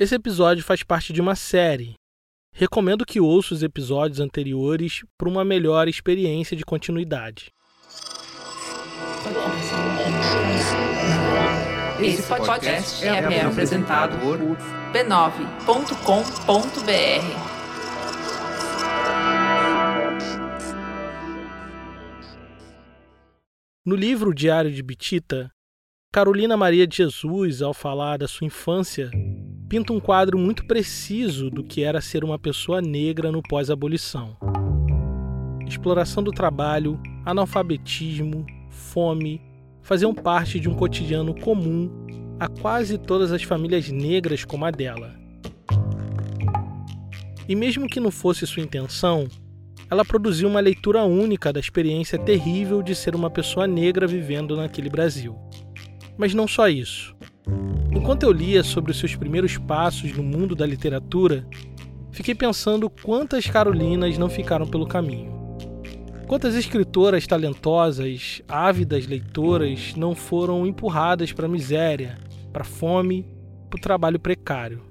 Esse episódio faz parte de uma série. Recomendo que ouça os episódios anteriores para uma melhor experiência de continuidade. Esse podcast é apresentado por b9.com.br. No livro Diário de Bitita, Carolina Maria de Jesus, ao falar da sua infância, pinta um quadro muito preciso do que era ser uma pessoa negra no pós-abolição. Exploração do trabalho, analfabetismo, fome faziam parte de um cotidiano comum a quase todas as famílias negras como a dela. E mesmo que não fosse sua intenção, ela produziu uma leitura única da experiência terrível de ser uma pessoa negra vivendo naquele Brasil. Mas não só isso. Enquanto eu lia sobre os seus primeiros passos no mundo da literatura, fiquei pensando quantas Carolinas não ficaram pelo caminho. Quantas escritoras talentosas, ávidas leitoras não foram empurradas para a miséria, para a fome, para o trabalho precário.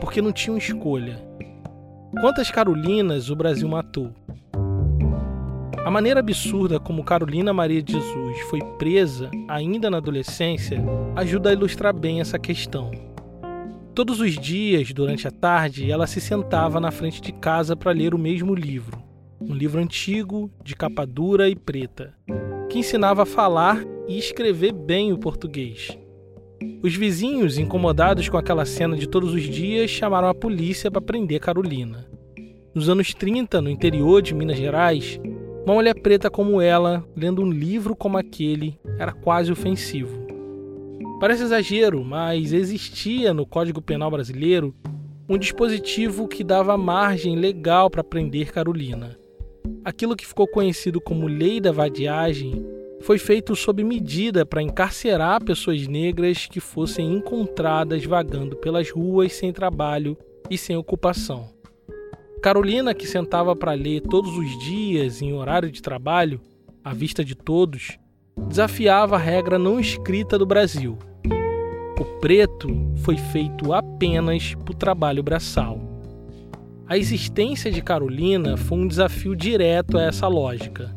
Porque não tinham escolha Quantas Carolinas o Brasil matou? A maneira absurda como Carolina Maria de Jesus foi presa ainda na adolescência ajuda a ilustrar bem essa questão. Todos os dias, durante a tarde, ela se sentava na frente de casa para ler o mesmo livro, um livro antigo, de capa dura e preta, que ensinava a falar e escrever bem o português. Os vizinhos, incomodados com aquela cena de todos os dias, chamaram a polícia para prender Carolina. Nos anos 30, no interior de Minas Gerais, uma mulher preta como ela, lendo um livro como aquele, era quase ofensivo. Parece exagero, mas existia no Código Penal brasileiro um dispositivo que dava margem legal para prender Carolina. Aquilo que ficou conhecido como Lei da Vadiagem foi feito sob medida para encarcerar pessoas negras que fossem encontradas vagando pelas ruas sem trabalho e sem ocupação. Carolina, que sentava para ler todos os dias em horário de trabalho, à vista de todos, desafiava a regra não escrita do Brasil. O preto foi feito apenas para o trabalho braçal. A existência de Carolina foi um desafio direto a essa lógica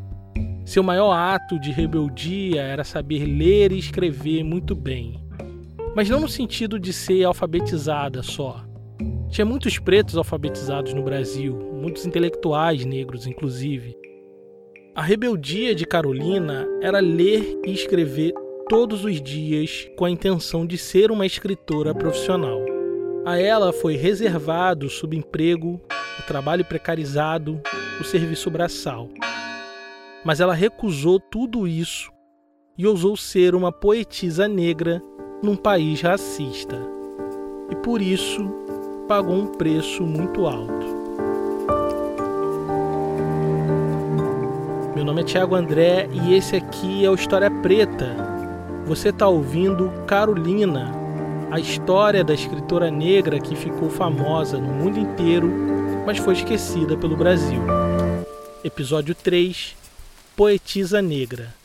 seu maior ato de rebeldia era saber ler e escrever muito bem. Mas não no sentido de ser alfabetizada só. Tinha muitos pretos alfabetizados no Brasil, muitos intelectuais negros, inclusive. A rebeldia de Carolina era ler e escrever todos os dias com a intenção de ser uma escritora profissional. A ela foi reservado o subemprego, o trabalho precarizado, o serviço braçal mas ela recusou tudo isso e ousou ser uma poetisa negra num país racista. E por isso pagou um preço muito alto. Meu nome é Tiago André e esse aqui é o História Preta. Você está ouvindo Carolina, a história da escritora negra que ficou famosa no mundo inteiro, mas foi esquecida pelo Brasil. Episódio 3 poetisa negra.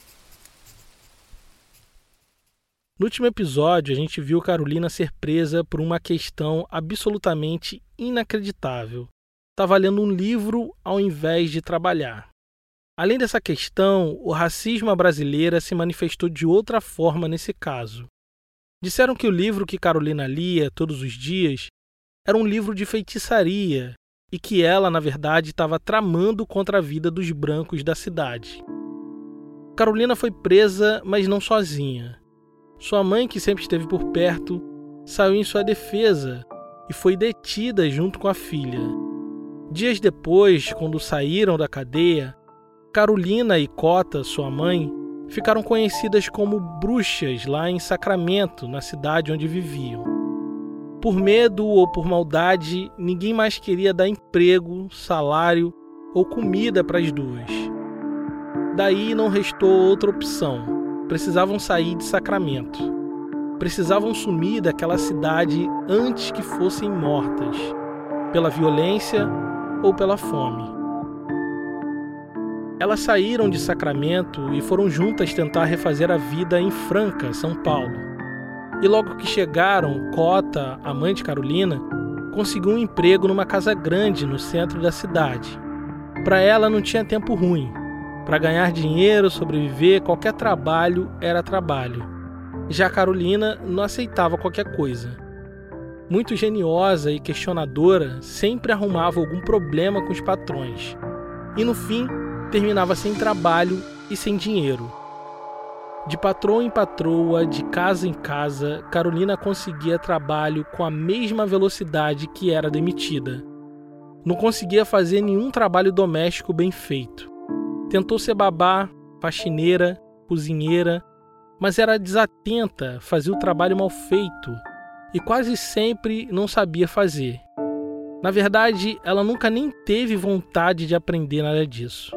No último episódio, a gente viu Carolina ser presa por uma questão absolutamente inacreditável. Estava lendo um livro ao invés de trabalhar. Além dessa questão, o racismo à brasileira se manifestou de outra forma nesse caso. Disseram que o livro que Carolina lia todos os dias era um livro de feitiçaria e que ela, na verdade, estava tramando contra a vida dos brancos da cidade. Carolina foi presa, mas não sozinha. Sua mãe, que sempre esteve por perto, saiu em sua defesa e foi detida junto com a filha. Dias depois, quando saíram da cadeia, Carolina e Cota, sua mãe, ficaram conhecidas como bruxas lá em Sacramento, na cidade onde viviam. Por medo ou por maldade, ninguém mais queria dar emprego, salário ou comida para as duas. Daí não restou outra opção. Precisavam sair de Sacramento. Precisavam sumir daquela cidade antes que fossem mortas, pela violência ou pela fome. Elas saíram de Sacramento e foram juntas tentar refazer a vida em Franca, São Paulo. E logo que chegaram, Cota, a mãe de Carolina, conseguiu um emprego numa casa grande no centro da cidade. Para ela não tinha tempo ruim. Para ganhar dinheiro, sobreviver, qualquer trabalho era trabalho. Já Carolina não aceitava qualquer coisa. Muito geniosa e questionadora, sempre arrumava algum problema com os patrões. E no fim, terminava sem trabalho e sem dinheiro. De patroa em patroa, de casa em casa, Carolina conseguia trabalho com a mesma velocidade que era demitida. Não conseguia fazer nenhum trabalho doméstico bem feito. Tentou ser babá, faxineira, cozinheira, mas era desatenta, fazia o trabalho mal feito e quase sempre não sabia fazer. Na verdade, ela nunca nem teve vontade de aprender nada disso.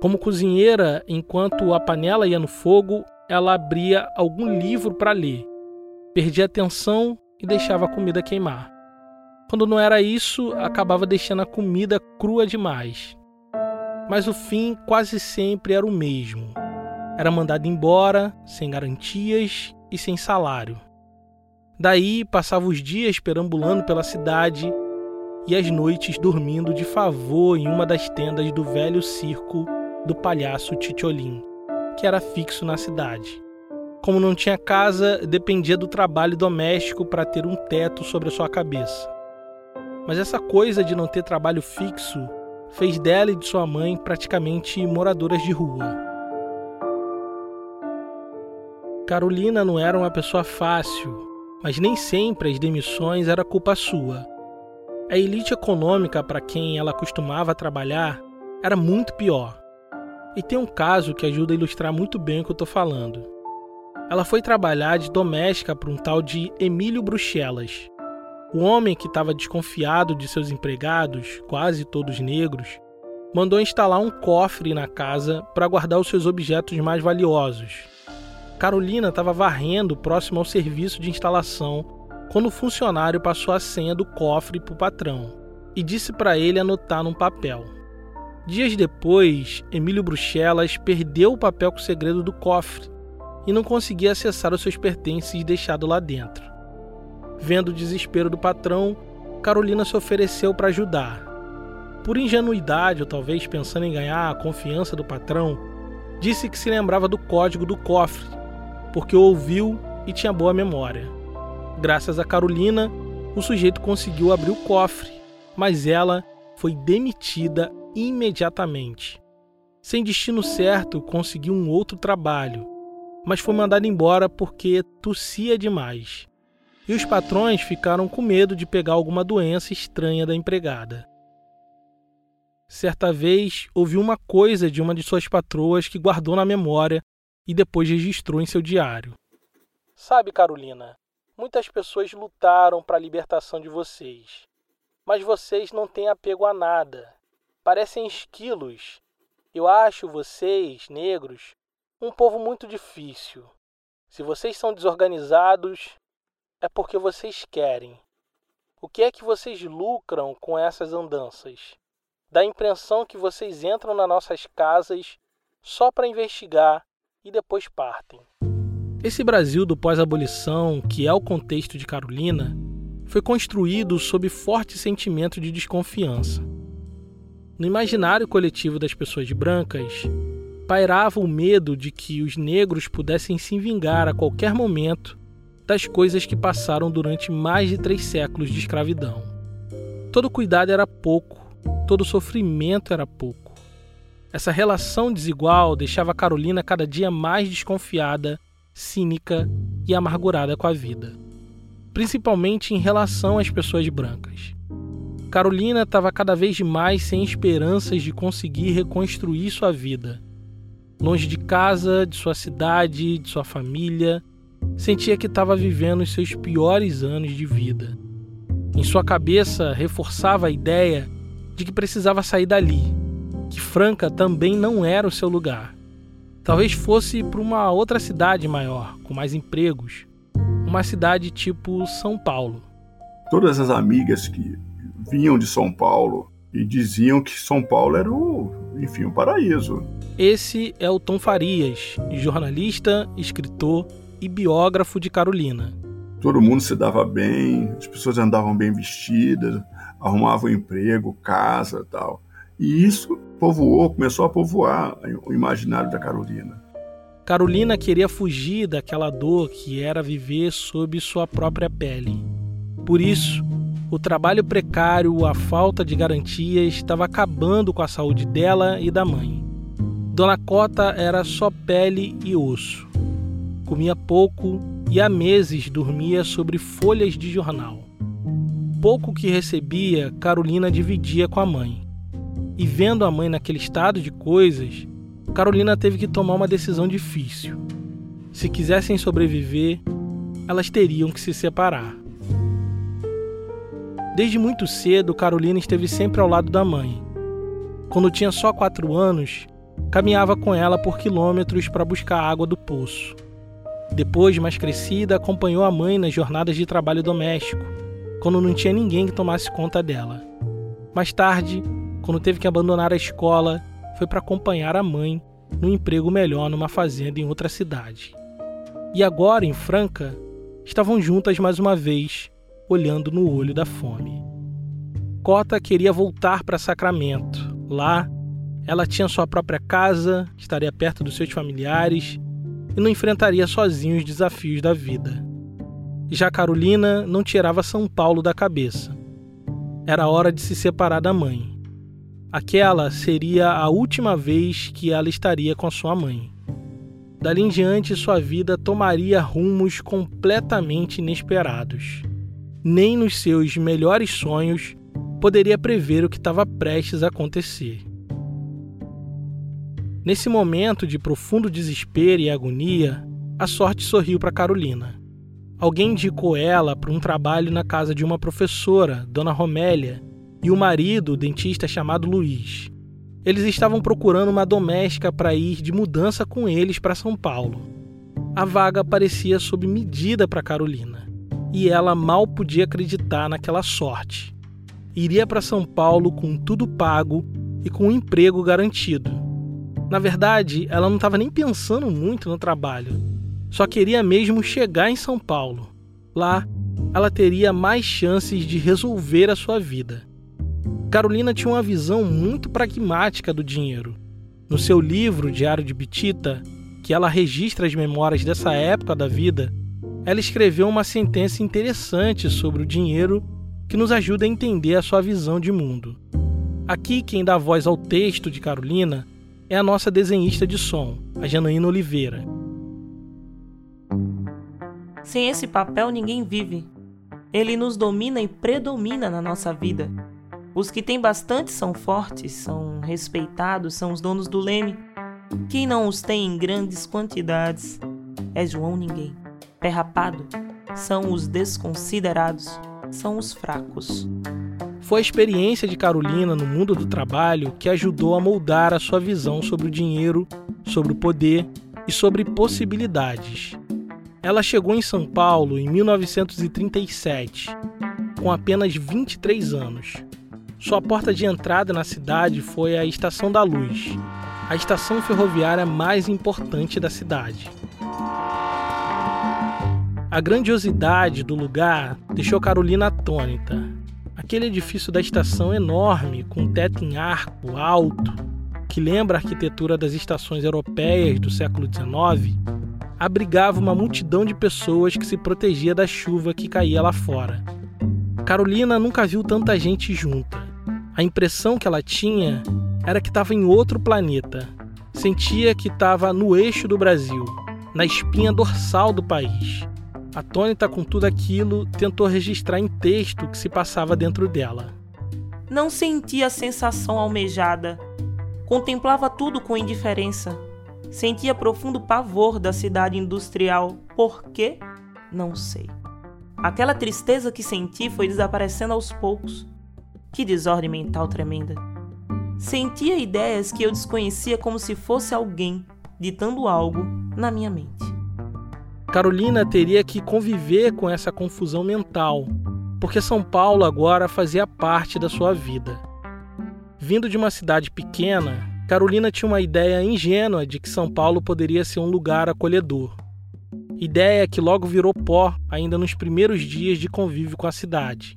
Como cozinheira, enquanto a panela ia no fogo, ela abria algum livro para ler, perdia atenção e deixava a comida queimar. Quando não era isso, acabava deixando a comida crua demais. Mas o fim quase sempre era o mesmo. Era mandada embora, sem garantias e sem salário. Daí passava os dias perambulando pela cidade e as noites dormindo de favor em uma das tendas do velho circo do palhaço Titiolin, que era fixo na cidade. Como não tinha casa, dependia do trabalho doméstico para ter um teto sobre a sua cabeça. Mas essa coisa de não ter trabalho fixo fez dela e de sua mãe praticamente moradoras de rua. Carolina não era uma pessoa fácil, mas nem sempre as demissões era culpa sua. A elite econômica para quem ela costumava trabalhar era muito pior. E tem um caso que ajuda a ilustrar muito bem o que eu estou falando. Ela foi trabalhar de doméstica para um tal de Emílio Bruxelas. O homem que estava desconfiado de seus empregados, quase todos negros, mandou instalar um cofre na casa para guardar os seus objetos mais valiosos. Carolina estava varrendo próximo ao serviço de instalação quando o funcionário passou a senha do cofre para o patrão e disse para ele anotar num papel. Dias depois, Emílio Bruxelas perdeu o papel com o segredo do cofre e não conseguia acessar os seus pertences deixados lá dentro. Vendo o desespero do patrão, Carolina se ofereceu para ajudar. Por ingenuidade, ou talvez pensando em ganhar a confiança do patrão, disse que se lembrava do código do cofre, porque ouviu e tinha boa memória. Graças a Carolina, o sujeito conseguiu abrir o cofre, mas ela foi demitida imediatamente. Sem destino certo, conseguiu um outro trabalho, mas foi mandado embora porque tossia demais. E os patrões ficaram com medo de pegar alguma doença estranha da empregada. Certa vez, ouviu uma coisa de uma de suas patroas que guardou na memória e depois registrou em seu diário. Sabe, Carolina, muitas pessoas lutaram para a libertação de vocês, mas vocês não têm apego a nada parecem esquilos. Eu acho vocês, negros, um povo muito difícil. Se vocês são desorganizados, é porque vocês querem. O que é que vocês lucram com essas andanças? Dá a impressão que vocês entram nas nossas casas só para investigar e depois partem. Esse Brasil do pós-abolição, que é o contexto de Carolina, foi construído sob forte sentimento de desconfiança. No imaginário coletivo das pessoas brancas, pairava o medo de que os negros pudessem se vingar a qualquer momento das coisas que passaram durante mais de três séculos de escravidão. Todo cuidado era pouco, todo sofrimento era pouco. Essa relação desigual deixava Carolina cada dia mais desconfiada, cínica e amargurada com a vida, principalmente em relação às pessoas brancas. Carolina estava cada vez mais sem esperanças de conseguir reconstruir sua vida. Longe de casa, de sua cidade, de sua família, sentia que estava vivendo os seus piores anos de vida. Em sua cabeça reforçava a ideia de que precisava sair dali, que Franca também não era o seu lugar. Talvez fosse para uma outra cidade maior, com mais empregos, uma cidade tipo São Paulo. Todas as amigas que vinham de São Paulo e diziam que São Paulo era o, enfim, o paraíso. Esse é o Tom Farias, jornalista, escritor e biógrafo de Carolina. Todo mundo se dava bem, as pessoas andavam bem vestidas, arrumavam emprego, casa tal. E isso povoou, começou a povoar o imaginário da Carolina. Carolina queria fugir daquela dor que era viver sob sua própria pele. Por isso, o trabalho precário, a falta de garantias estava acabando com a saúde dela e da mãe. Dona Cota era só pele e osso. Comia pouco e há meses dormia sobre folhas de jornal. Pouco que recebia, Carolina dividia com a mãe. E vendo a mãe naquele estado de coisas, Carolina teve que tomar uma decisão difícil. Se quisessem sobreviver, elas teriam que se separar. Desde muito cedo, Carolina esteve sempre ao lado da mãe. Quando tinha só quatro anos, caminhava com ela por quilômetros para buscar água do poço. Depois, mais crescida, acompanhou a mãe nas jornadas de trabalho doméstico, quando não tinha ninguém que tomasse conta dela. Mais tarde, quando teve que abandonar a escola, foi para acompanhar a mãe num emprego melhor numa fazenda em outra cidade. E agora, em Franca, estavam juntas mais uma vez, olhando no olho da fome. Cota queria voltar para Sacramento. Lá, ela tinha sua própria casa, estaria perto dos seus familiares e não enfrentaria sozinho os desafios da vida. Já Carolina não tirava São Paulo da cabeça. Era hora de se separar da mãe. Aquela seria a última vez que ela estaria com sua mãe. Dali em diante, sua vida tomaria rumos completamente inesperados. Nem nos seus melhores sonhos poderia prever o que estava prestes a acontecer. Nesse momento de profundo desespero e agonia, a sorte sorriu para Carolina. Alguém indicou ela para um trabalho na casa de uma professora, Dona Romélia, e o marido, o dentista chamado Luiz. Eles estavam procurando uma doméstica para ir de mudança com eles para São Paulo. A vaga parecia sob medida para Carolina, e ela mal podia acreditar naquela sorte. Iria para São Paulo com tudo pago e com um emprego garantido. Na verdade, ela não estava nem pensando muito no trabalho, só queria mesmo chegar em São Paulo. Lá, ela teria mais chances de resolver a sua vida. Carolina tinha uma visão muito pragmática do dinheiro. No seu livro Diário de Bitita, que ela registra as memórias dessa época da vida, ela escreveu uma sentença interessante sobre o dinheiro que nos ajuda a entender a sua visão de mundo. Aqui, quem dá voz ao texto de Carolina é a nossa desenhista de som, a Janaína Oliveira. Sem esse papel, ninguém vive. Ele nos domina e predomina na nossa vida. Os que têm bastante são fortes, são respeitados, são os donos do leme. Quem não os tem em grandes quantidades é João Ninguém. Pé rapado são os desconsiderados, são os fracos. Foi a experiência de Carolina no mundo do trabalho que ajudou a moldar a sua visão sobre o dinheiro, sobre o poder e sobre possibilidades. Ela chegou em São Paulo em 1937, com apenas 23 anos. Sua porta de entrada na cidade foi a Estação da Luz, a estação ferroviária mais importante da cidade. A grandiosidade do lugar deixou Carolina atônita. Aquele edifício da estação enorme, com teto em arco alto, que lembra a arquitetura das estações europeias do século XIX, abrigava uma multidão de pessoas que se protegia da chuva que caía lá fora. Carolina nunca viu tanta gente junta. A impressão que ela tinha era que estava em outro planeta. Sentia que estava no eixo do Brasil, na espinha dorsal do país. Atônita com tudo aquilo, tentou registrar em texto o que se passava dentro dela. Não sentia a sensação almejada. Contemplava tudo com indiferença. Sentia profundo pavor da cidade industrial. Por quê? Não sei. Aquela tristeza que senti foi desaparecendo aos poucos que desordem mental tremenda. Sentia ideias que eu desconhecia como se fosse alguém ditando algo na minha mente. Carolina teria que conviver com essa confusão mental, porque São Paulo agora fazia parte da sua vida. Vindo de uma cidade pequena, Carolina tinha uma ideia ingênua de que São Paulo poderia ser um lugar acolhedor. Ideia que logo virou pó ainda nos primeiros dias de convívio com a cidade.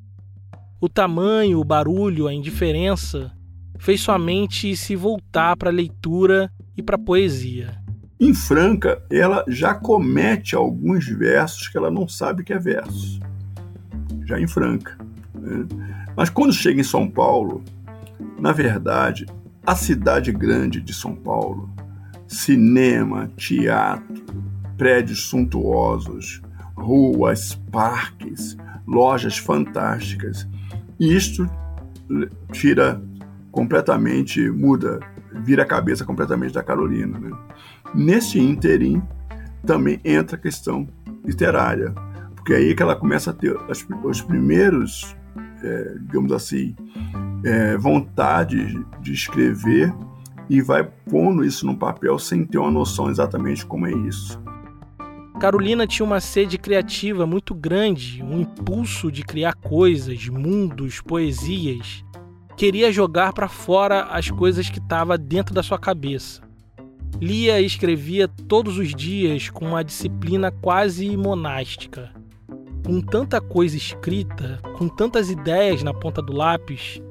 O tamanho, o barulho, a indiferença fez sua mente se voltar para a leitura e para a poesia. Em Franca, ela já comete alguns versos que ela não sabe que é verso. Já em Franca. Né? Mas quando chega em São Paulo, na verdade, a cidade grande de São Paulo, cinema, teatro, prédios suntuosos, ruas, parques, lojas fantásticas. Isto tira completamente, muda, vira a cabeça completamente da Carolina. Né? Nesse interim também entra a questão literária, porque é aí que ela começa a ter as, os primeiros, é, digamos assim, é, vontade de escrever e vai pondo isso no papel sem ter uma noção exatamente como é isso. Carolina tinha uma sede criativa muito grande, um impulso de criar coisas, mundos, poesias. Queria jogar para fora as coisas que estavam dentro da sua cabeça. Lia e escrevia todos os dias com uma disciplina quase monástica. Com tanta coisa escrita, com tantas ideias na ponta do lápis,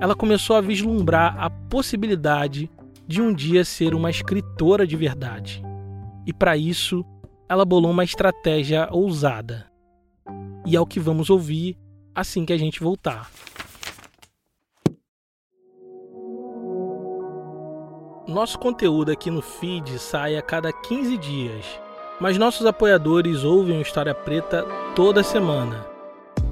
ela começou a vislumbrar a possibilidade de um dia ser uma escritora de verdade. E para isso, ela bolou uma estratégia ousada. E é o que vamos ouvir assim que a gente voltar. Nosso conteúdo aqui no feed sai a cada 15 dias, mas nossos apoiadores ouvem o História Preta toda semana.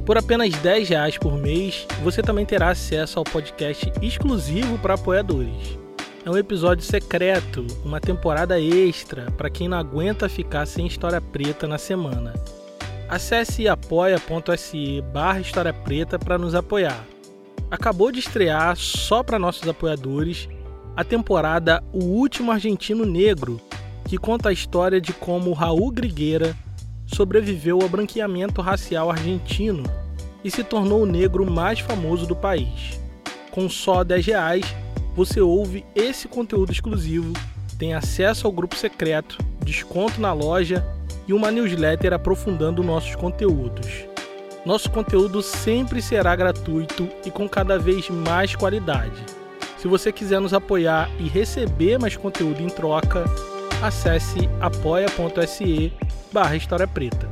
Por apenas 10 reais por mês, você também terá acesso ao podcast exclusivo para apoiadores é um episódio secreto, uma temporada extra para quem não aguenta ficar sem história preta na semana. Acesse apoia.se barra História Preta para nos apoiar. Acabou de estrear, só para nossos apoiadores, a temporada O Último Argentino Negro, que conta a história de como Raul Grigueira sobreviveu ao branqueamento racial argentino e se tornou o negro mais famoso do país. Com só 10 reais, você ouve esse conteúdo exclusivo, tem acesso ao grupo secreto, desconto na loja e uma newsletter aprofundando nossos conteúdos. Nosso conteúdo sempre será gratuito e com cada vez mais qualidade. Se você quiser nos apoiar e receber mais conteúdo em troca, acesse apoia.se barra História Preta.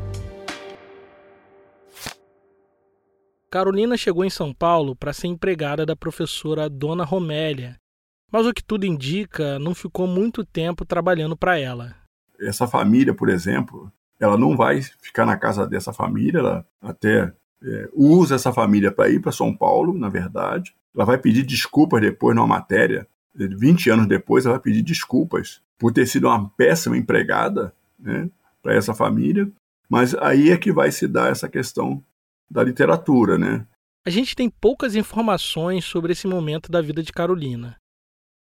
Carolina chegou em São Paulo para ser empregada da professora Dona Romélia, mas o que tudo indica, não ficou muito tempo trabalhando para ela. Essa família, por exemplo, ela não vai ficar na casa dessa família, ela até é, usa essa família para ir para São Paulo, na verdade. Ela vai pedir desculpas depois numa matéria, 20 anos depois, ela vai pedir desculpas por ter sido uma péssima empregada né, para essa família. Mas aí é que vai se dar essa questão da literatura, né? A gente tem poucas informações sobre esse momento da vida de Carolina,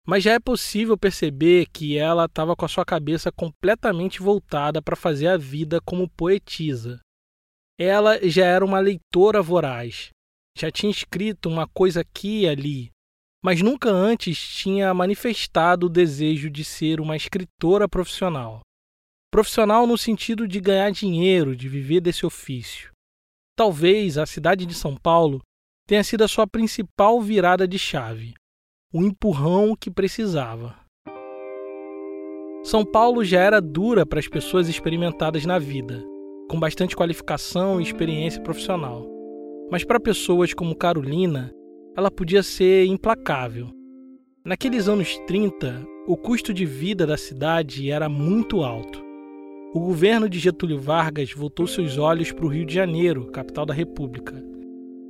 mas já é possível perceber que ela estava com a sua cabeça completamente voltada para fazer a vida como poetisa. Ela já era uma leitora voraz, já tinha escrito uma coisa aqui e ali, mas nunca antes tinha manifestado o desejo de ser uma escritora profissional. Profissional no sentido de ganhar dinheiro, de viver desse ofício. Talvez a cidade de São Paulo tenha sido a sua principal virada de chave, o empurrão que precisava. São Paulo já era dura para as pessoas experimentadas na vida, com bastante qualificação e experiência profissional. Mas para pessoas como Carolina, ela podia ser implacável. Naqueles anos 30, o custo de vida da cidade era muito alto o governo de Getúlio Vargas voltou seus olhos para o Rio de Janeiro, capital da República,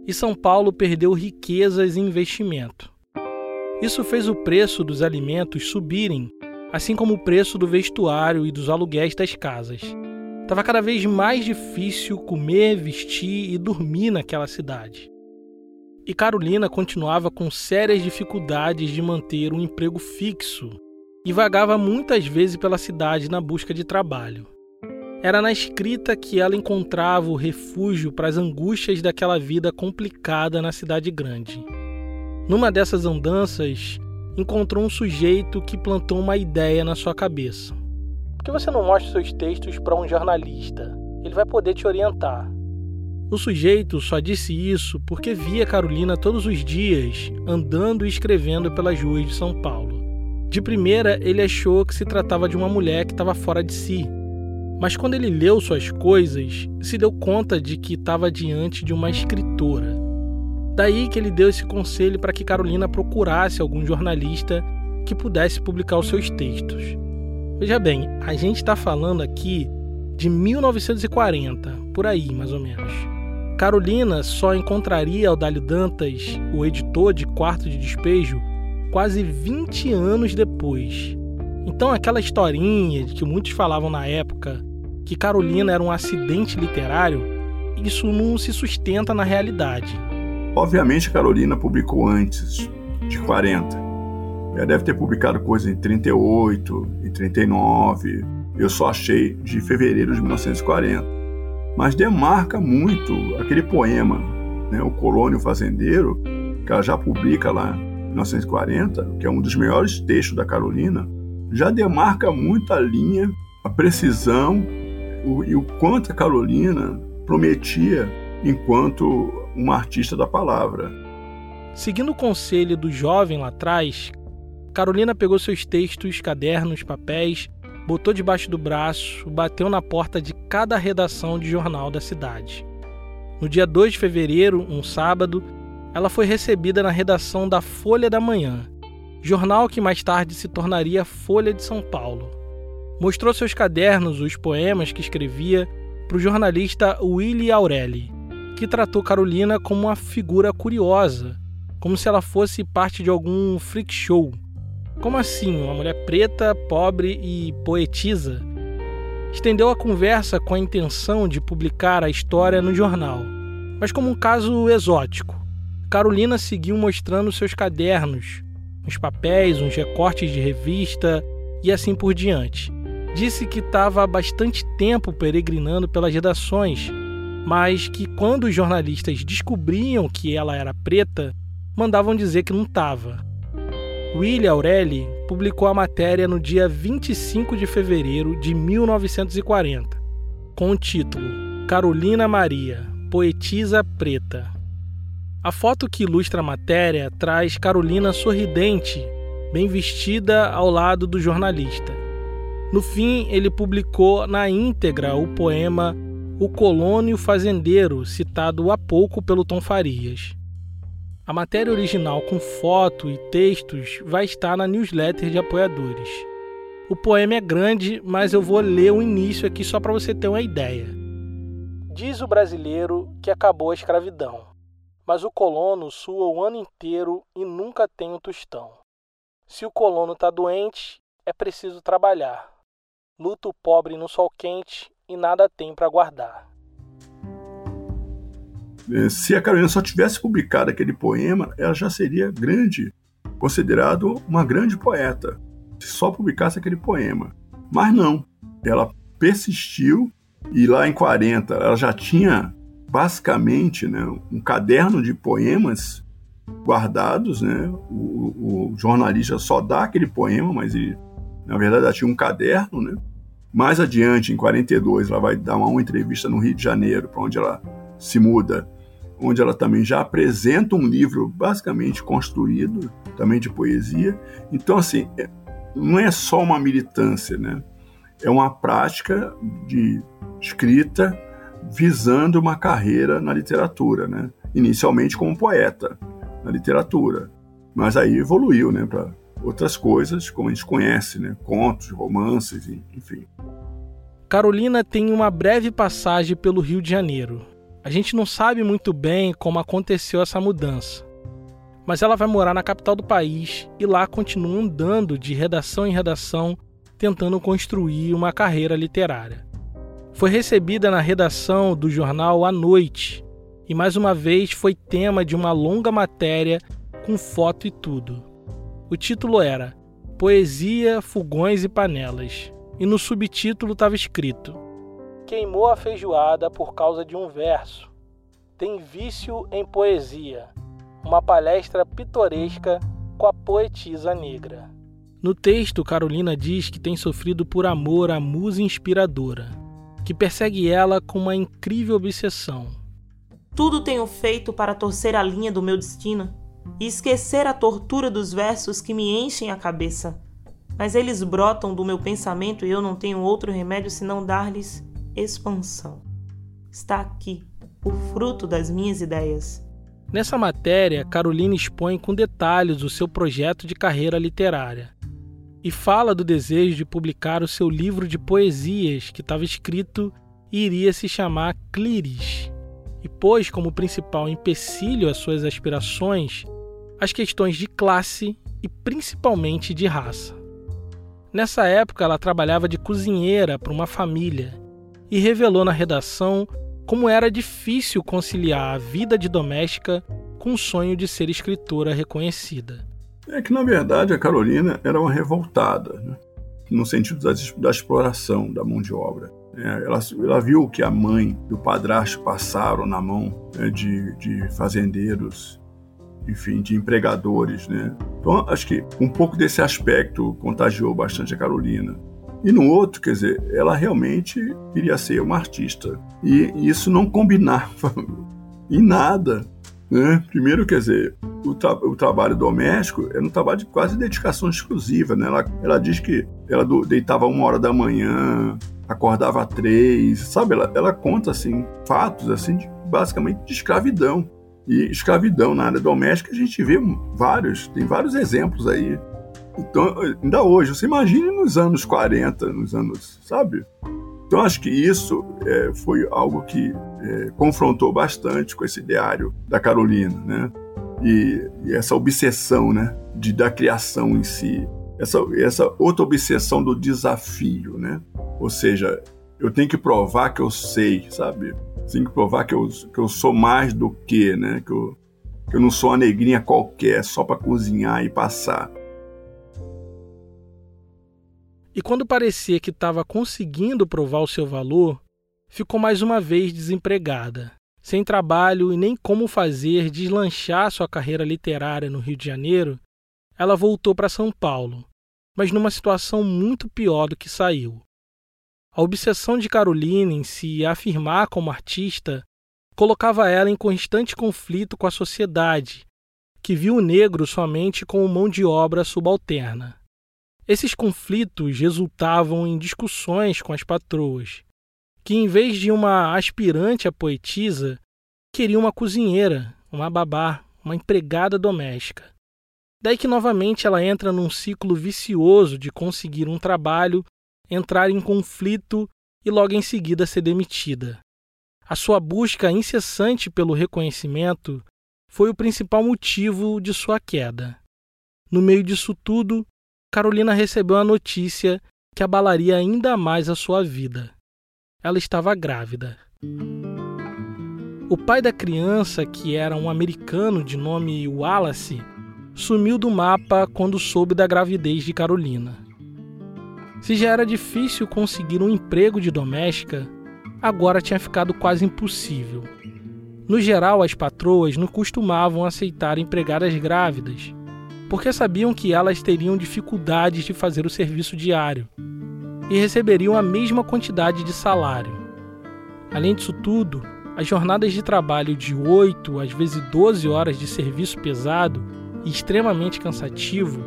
e São Paulo perdeu riquezas e investimento. Isso fez o preço dos alimentos subirem, assim como o preço do vestuário e dos aluguéis das casas. Estava cada vez mais difícil comer, vestir e dormir naquela cidade. E Carolina continuava com sérias dificuldades de manter um emprego fixo e vagava muitas vezes pela cidade na busca de trabalho. Era na escrita que ela encontrava o refúgio para as angústias daquela vida complicada na cidade grande. Numa dessas andanças, encontrou um sujeito que plantou uma ideia na sua cabeça. Que você não mostra seus textos para um jornalista? Ele vai poder te orientar. O sujeito só disse isso porque via Carolina todos os dias andando e escrevendo pelas ruas de São Paulo. De primeira, ele achou que se tratava de uma mulher que estava fora de si. Mas quando ele leu suas coisas, se deu conta de que estava diante de uma escritora. Daí que ele deu esse conselho para que Carolina procurasse algum jornalista que pudesse publicar os seus textos. Veja bem, a gente está falando aqui de 1940, por aí mais ou menos. Carolina só encontraria Aldalho Dantas, o editor de Quarto de Despejo, quase 20 anos depois. Então, aquela historinha de que muitos falavam na época que Carolina era um acidente literário, isso não se sustenta na realidade. Obviamente, Carolina publicou antes de 40. Ela deve ter publicado coisa em 38, em 39. Eu só achei de fevereiro de 1940 mas demarca muito aquele poema, né, O Colônio Fazendeiro, que ela já publica lá em 1940, que é um dos melhores textos da Carolina, já demarca muito a linha, a precisão o, e o quanto a Carolina prometia enquanto uma artista da palavra. Seguindo o conselho do jovem lá atrás, Carolina pegou seus textos, cadernos, papéis botou debaixo do braço, bateu na porta de cada redação de jornal da cidade. No dia 2 de fevereiro, um sábado, ela foi recebida na redação da Folha da Manhã, jornal que mais tarde se tornaria Folha de São Paulo. Mostrou seus cadernos, os poemas que escrevia, para o jornalista Willie Aureli, que tratou Carolina como uma figura curiosa, como se ela fosse parte de algum freak show como assim? Uma mulher preta, pobre e poetisa? Estendeu a conversa com a intenção de publicar a história no jornal, mas como um caso exótico. Carolina seguiu mostrando seus cadernos, uns papéis, uns recortes de revista e assim por diante. Disse que estava há bastante tempo peregrinando pelas redações, mas que quando os jornalistas descobriam que ela era preta, mandavam dizer que não estava. William Aureli publicou a matéria no dia 25 de fevereiro de 1940, com o título Carolina Maria, poetisa preta. A foto que ilustra a matéria traz Carolina sorridente, bem vestida ao lado do jornalista. No fim, ele publicou na íntegra o poema O Colônio Fazendeiro, citado há pouco pelo Tom Farias. A matéria original com foto e textos vai estar na newsletter de apoiadores. O poema é grande, mas eu vou ler o início aqui só para você ter uma ideia. Diz o brasileiro que acabou a escravidão, mas o colono sua o ano inteiro e nunca tem um tostão. Se o colono está doente, é preciso trabalhar. Luta o pobre no sol quente e nada tem para guardar. É, se a Carolina só tivesse publicado aquele poema, ela já seria grande, considerado uma grande poeta, se só publicasse aquele poema. Mas não, ela persistiu e lá em 40 ela já tinha basicamente né, um caderno de poemas guardados, né? O, o, jornalista só dá aquele poema, mas ele, na verdade, ela tinha um caderno, né? Mais adiante, em 42, ela vai dar uma, uma entrevista no Rio de Janeiro, para onde ela se muda onde ela também já apresenta um livro basicamente construído, também de poesia. Então, assim, é, não é só uma militância, né? É uma prática de escrita visando uma carreira na literatura, né? Inicialmente como poeta na literatura, mas aí evoluiu, né, para outras coisas, como a gente conhece, né? Contos, romances, enfim. Carolina tem uma breve passagem pelo Rio de Janeiro, a gente não sabe muito bem como aconteceu essa mudança, mas ela vai morar na capital do país e lá continua andando de redação em redação tentando construir uma carreira literária. Foi recebida na redação do jornal à noite e mais uma vez foi tema de uma longa matéria com foto e tudo. O título era Poesia, Fogões e Panelas e no subtítulo estava escrito queimou a feijoada por causa de um verso. Tem vício em poesia, uma palestra pitoresca com a poetisa negra. No texto, Carolina diz que tem sofrido por amor à musa inspiradora, que persegue ela com uma incrível obsessão. Tudo tenho feito para torcer a linha do meu destino e esquecer a tortura dos versos que me enchem a cabeça. Mas eles brotam do meu pensamento e eu não tenho outro remédio senão dar-lhes expansão. Está aqui o fruto das minhas ideias. Nessa matéria, Carolina expõe com detalhes o seu projeto de carreira literária e fala do desejo de publicar o seu livro de poesias que estava escrito e iria se chamar Cliris, e pôs como principal empecilho às suas aspirações as questões de classe e principalmente de raça. Nessa época, ela trabalhava de cozinheira para uma família e revelou na redação como era difícil conciliar a vida de doméstica com o sonho de ser escritora reconhecida. É que, na verdade, a Carolina era uma revoltada, né? no sentido da, da, exploração da mão de obra. É, ela, ela, viu que a mãe e o padrasto passaram na mão né, de, de fazendeiros, enfim, de empregadores. Né? Então, acho que um pouco desse aspecto contagiou bastante a Carolina. E no outro, quer dizer, ela realmente queria ser uma artista. E isso não combinava em nada. Né? Primeiro, quer dizer, o, tra o, trabalho doméstico era um trabalho de quase dedicação exclusiva. Né? Ela, ela diz que ela deitava uma hora da manhã, acordava três, sabe? Ela, ela conta assim fatos assim de, basicamente de escravidão. E escravidão na área doméstica a gente vê vários, tem vários exemplos aí. Então, ainda hoje, você imagine nos anos 40, nos anos, sabe? Então, acho que isso é, foi algo que é, confrontou bastante com esse ideário da Carolina, né? E, e, essa obsessão, né, de, da criação em si, essa, essa outra obsessão do desafio, né? Ou seja, eu tenho que provar que eu sei, sabe? Tenho que provar que eu, que eu sou mais do que, né? Que eu, que eu não sou uma negrinha qualquer, só para cozinhar e passar. E quando parecia que estava conseguindo provar o seu valor, ficou mais uma vez desempregada, sem trabalho e nem como fazer deslanchar sua carreira literária no Rio de Janeiro. Ela voltou para São Paulo, mas numa situação muito pior do que saiu. A obsessão de Carolina em se afirmar como artista colocava ela em constante conflito com a sociedade, que viu o negro somente como mão de obra subalterna. Esses conflitos resultavam em discussões com as patroas, que em vez de uma aspirante a poetisa, queriam uma cozinheira, uma babá, uma empregada doméstica. Daí que novamente ela entra num ciclo vicioso de conseguir um trabalho, entrar em conflito e logo em seguida ser demitida. A sua busca incessante pelo reconhecimento foi o principal motivo de sua queda. No meio disso tudo, Carolina recebeu a notícia que abalaria ainda mais a sua vida. Ela estava grávida. O pai da criança, que era um americano de nome Wallace, sumiu do mapa quando soube da gravidez de Carolina. Se já era difícil conseguir um emprego de doméstica, agora tinha ficado quase impossível. No geral, as patroas não costumavam aceitar empregadas grávidas, porque sabiam que elas teriam dificuldades de fazer o serviço diário e receberiam a mesma quantidade de salário. Além disso tudo, as jornadas de trabalho de 8 às vezes 12 horas de serviço pesado e extremamente cansativo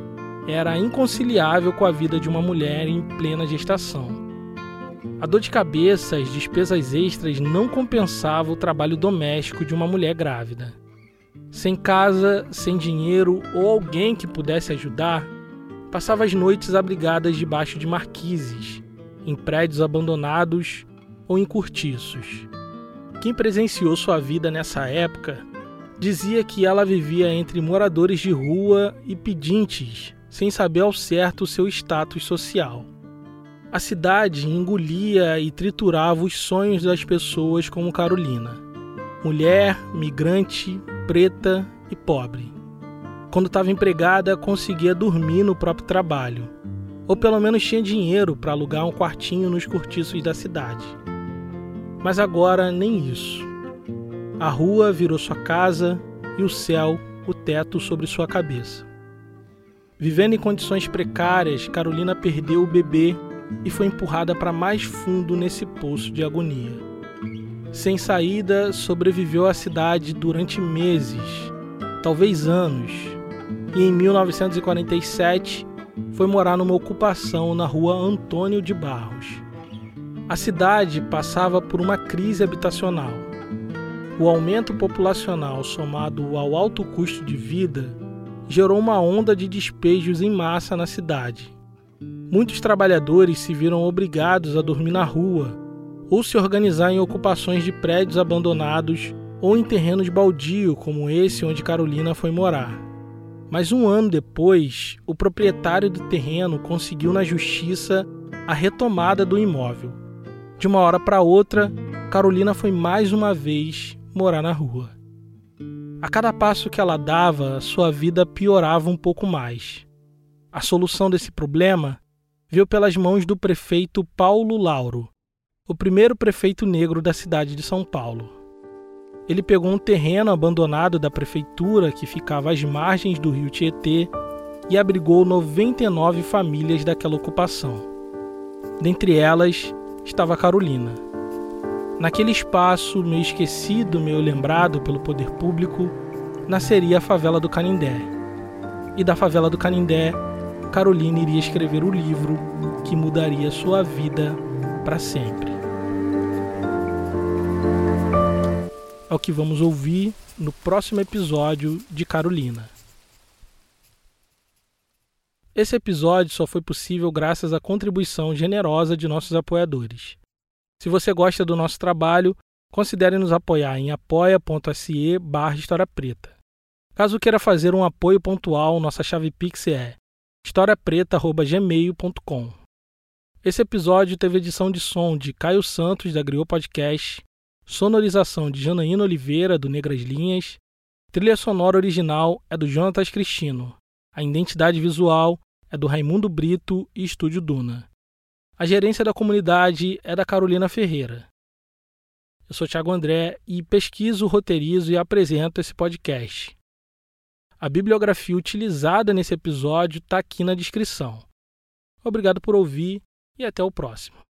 era inconciliável com a vida de uma mulher em plena gestação. A dor de cabeça as despesas extras não compensavam o trabalho doméstico de uma mulher grávida. Sem casa, sem dinheiro ou alguém que pudesse ajudar, passava as noites abrigadas debaixo de marquises, em prédios abandonados ou em cortiços. Quem presenciou sua vida nessa época dizia que ela vivia entre moradores de rua e pedintes, sem saber ao certo seu status social. A cidade engolia e triturava os sonhos das pessoas como Carolina. Mulher, migrante, preta e pobre. Quando estava empregada, conseguia dormir no próprio trabalho, ou pelo menos tinha dinheiro para alugar um quartinho nos cortiços da cidade. Mas agora nem isso. A rua virou sua casa e o céu o teto sobre sua cabeça. Vivendo em condições precárias, Carolina perdeu o bebê e foi empurrada para mais fundo nesse poço de agonia. Sem saída, sobreviveu à cidade durante meses, talvez anos, e em 1947 foi morar numa ocupação na rua Antônio de Barros. A cidade passava por uma crise habitacional. O aumento populacional somado ao alto custo de vida gerou uma onda de despejos em massa na cidade. Muitos trabalhadores se viram obrigados a dormir na rua ou se organizar em ocupações de prédios abandonados ou em terrenos baldio, como esse onde Carolina foi morar. Mas um ano depois, o proprietário do terreno conseguiu na justiça a retomada do imóvel. De uma hora para outra, Carolina foi mais uma vez morar na rua. A cada passo que ela dava, sua vida piorava um pouco mais. A solução desse problema veio pelas mãos do prefeito Paulo Lauro, o primeiro prefeito negro da cidade de São Paulo. Ele pegou um terreno abandonado da prefeitura que ficava às margens do rio Tietê e abrigou 99 famílias daquela ocupação. Dentre elas estava Carolina. Naquele espaço, meio esquecido, meio lembrado pelo poder público, nasceria a favela do Canindé. E da favela do Canindé, Carolina iria escrever o livro que mudaria sua vida para sempre. É o que vamos ouvir no próximo episódio de Carolina. Esse episódio só foi possível graças à contribuição generosa de nossos apoiadores. Se você gosta do nosso trabalho, considere nos apoiar em apoia.se barra História Preta. Caso queira fazer um apoio pontual, nossa chave Pix é historiapreta.gmail.com. Esse episódio teve edição de som de Caio Santos, da Griot Podcast, sonorização de Janaína Oliveira, do Negras Linhas, trilha sonora original é do Jonatas Cristino, a identidade visual é do Raimundo Brito e Estúdio Duna. A gerência da comunidade é da Carolina Ferreira. Eu sou Thiago André e pesquiso, roteirizo e apresento esse podcast. A bibliografia utilizada nesse episódio está aqui na descrição. Obrigado por ouvir e até o próximo.